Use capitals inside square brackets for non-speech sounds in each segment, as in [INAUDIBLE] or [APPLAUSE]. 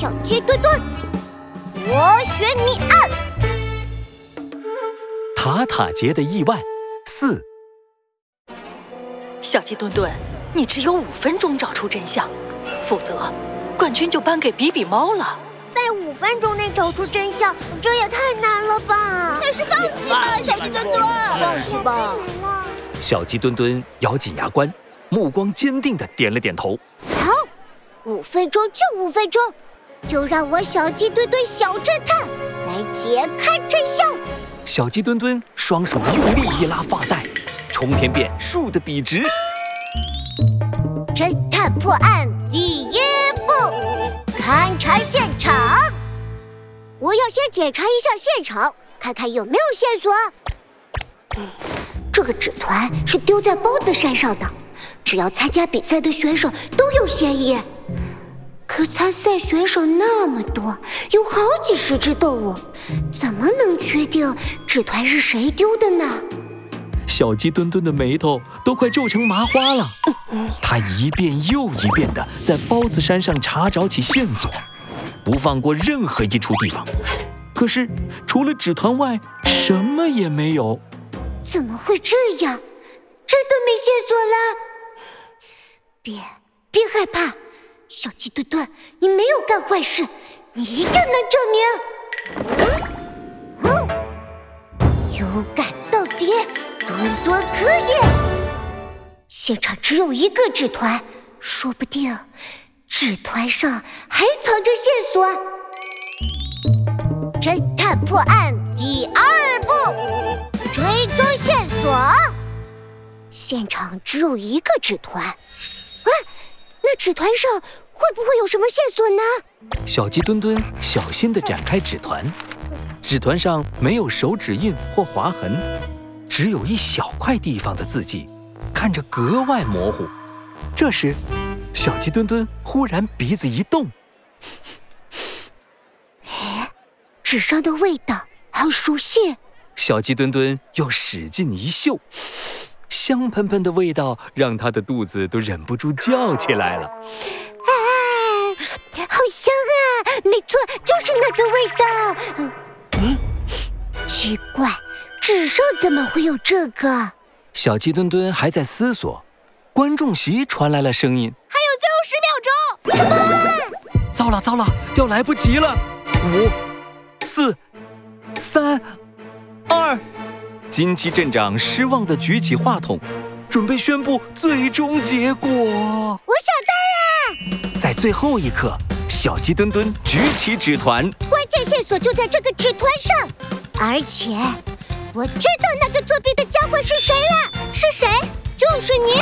小鸡墩墩，螺旋谜案。塔塔杰的意外四。小鸡墩墩，你只有五分钟找出真相，否则冠军就颁给比比猫了。在五分钟内找出真相，这也太难了吧！还是放弃吧，小鸡墩墩，放弃吧。小鸡墩墩咬紧牙关，目光坚定的点了点头。好，五分钟就五分钟，就让我小鸡墩墩小侦探来揭开真相。小鸡墩墩双手用力一拉发带，冲天辫竖得笔直。侦探破案第一步，勘察现场。我要先检查一下现场，看看有没有线索。嗯，这个纸团是丢在包子山上的，只要参加比赛的选手都有嫌疑。可参赛选手那么多，有好几十只动物，怎么能确定纸团是谁丢的呢？小鸡墩墩的眉头都快皱成麻花了，他一遍又一遍地在包子山上查找起线索，不放过任何一处地方。可是除了纸团外，什么也没有。怎么会这样？真的没线索了？别别害怕，小鸡墩墩，你没有干坏事，你一定能证明。嗯嗯，勇敢到底，墩墩可以。现场只有一个纸团，说不定纸团上还藏着线索。侦探破案第二步，追踪线索。现场只有一个纸团，那纸团上会不会有什么线索呢？小鸡墩墩小心地展开纸团，纸团上没有手指印或划痕，只有一小块地方的字迹，看着格外模糊。这时，小鸡墩墩忽然鼻子一动，[LAUGHS] 哎，纸上的味道好熟悉。小鸡墩墩又使劲一嗅，香喷喷的味道让他的肚子都忍不住叫起来了。啊，好香啊！没错，就是那个味道。嗯嗯，奇怪，纸上怎么会有这个？小鸡墩墩还在思索，观众席传来了声音：“还有最后十秒钟！”什么？糟了糟了，要来不及了！五、四、三。二，金鸡镇长失望地举起话筒，准备宣布最终结果。我想到了，在最后一刻，小鸡墩墩举起纸团，关键线索就在这个纸团上，而且我知道那个作弊的家伙是谁了，是谁？就是你，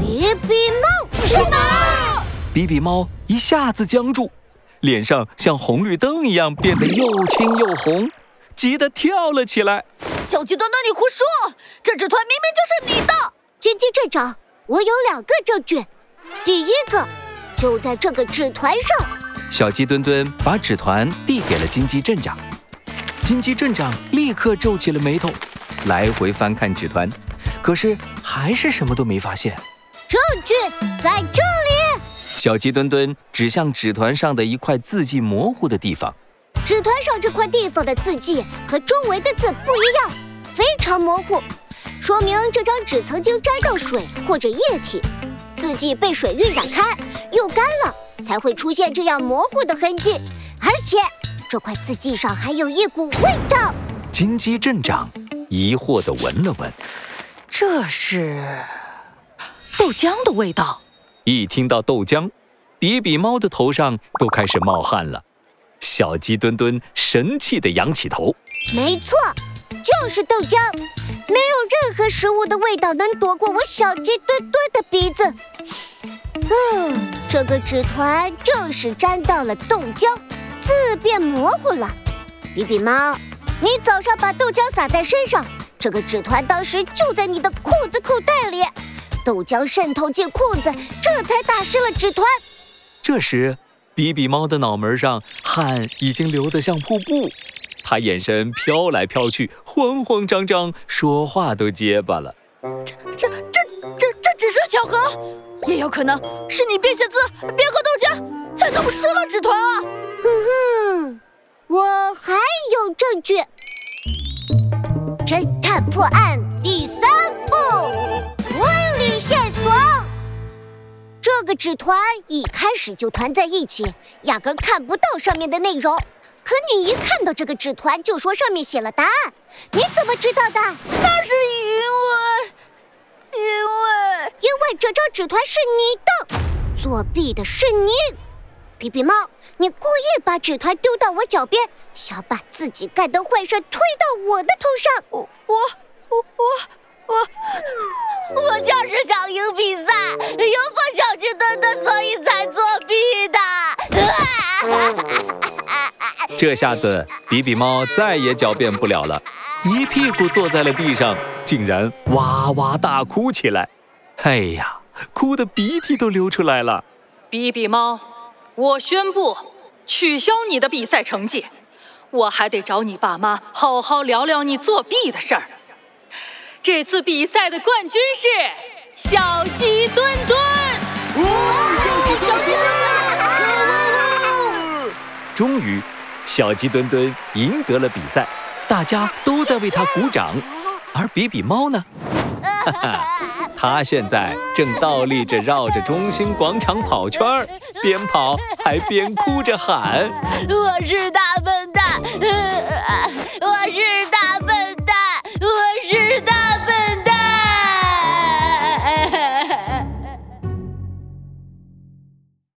比比猫。什么？比比猫一下子僵住，脸上像红绿灯一样变得又青又红。急得跳了起来！小鸡墩墩，你胡说！这纸团明明就是你的！金鸡镇长，我有两个证据，第一个就在这个纸团上。小鸡墩墩把纸团递给了金鸡镇长，金鸡镇长立刻皱起了眉头，来回翻看纸团，可是还是什么都没发现。证据在这里！小鸡墩墩指向纸团上的一块字迹模糊的地方。纸团上这块地方的字迹和周围的字不一样，非常模糊，说明这张纸曾经沾到水或者液体，字迹被水晕染开，又干了，才会出现这样模糊的痕迹。而且这块字迹上还有一股味道。金鸡镇长疑惑地闻了闻，这是豆浆的味道。一听到豆浆，比比猫的头上都开始冒汗了。小鸡墩墩神气地仰起头，没错，就是豆浆，没有任何食物的味道能躲过我小鸡墩墩的鼻子。嗯，这个纸团正是沾到了豆浆，字变模糊了。比比猫，你早上把豆浆洒在身上，这个纸团当时就在你的裤子口袋里，豆浆渗透进裤子，这才打湿了纸团。这时。比比猫的脑门上汗已经流得像瀑布，它眼神飘来飘去，慌慌张张，说话都结巴了。这、这、这、这、这只是巧合，也有可能是你边写字、边喝豆浆，才弄湿了纸团啊？哼哼，我还有证据。侦探破案第三这个纸团一开始就团在一起，压根看不到上面的内容。可你一看到这个纸团，就说上面写了答案，你怎么知道的？那是因为，因为，因为这张纸团是你的，作弊的是你，比比猫，你故意把纸团丢到我脚边，想把自己干的坏事推到我的头上。我我我我我就是想赢比赛，赢这下子，比比猫再也狡辩不了了，一屁股坐在了地上，竟然哇哇大哭起来。哎呀，哭的鼻涕都流出来了。比比猫，我宣布取消你的比赛成绩，我还得找你爸妈好好聊聊你作弊的事儿。这次比赛的冠军是小鸡墩墩。哇，小鸡墩墩！终于。小鸡墩墩赢得了比赛，大家都在为他鼓掌。而比比猫呢？哈哈，它现在正倒立着绕着中心广场跑圈儿，边跑还边哭着喊：“ [LAUGHS] 我是大笨蛋，[LAUGHS] 我是大。”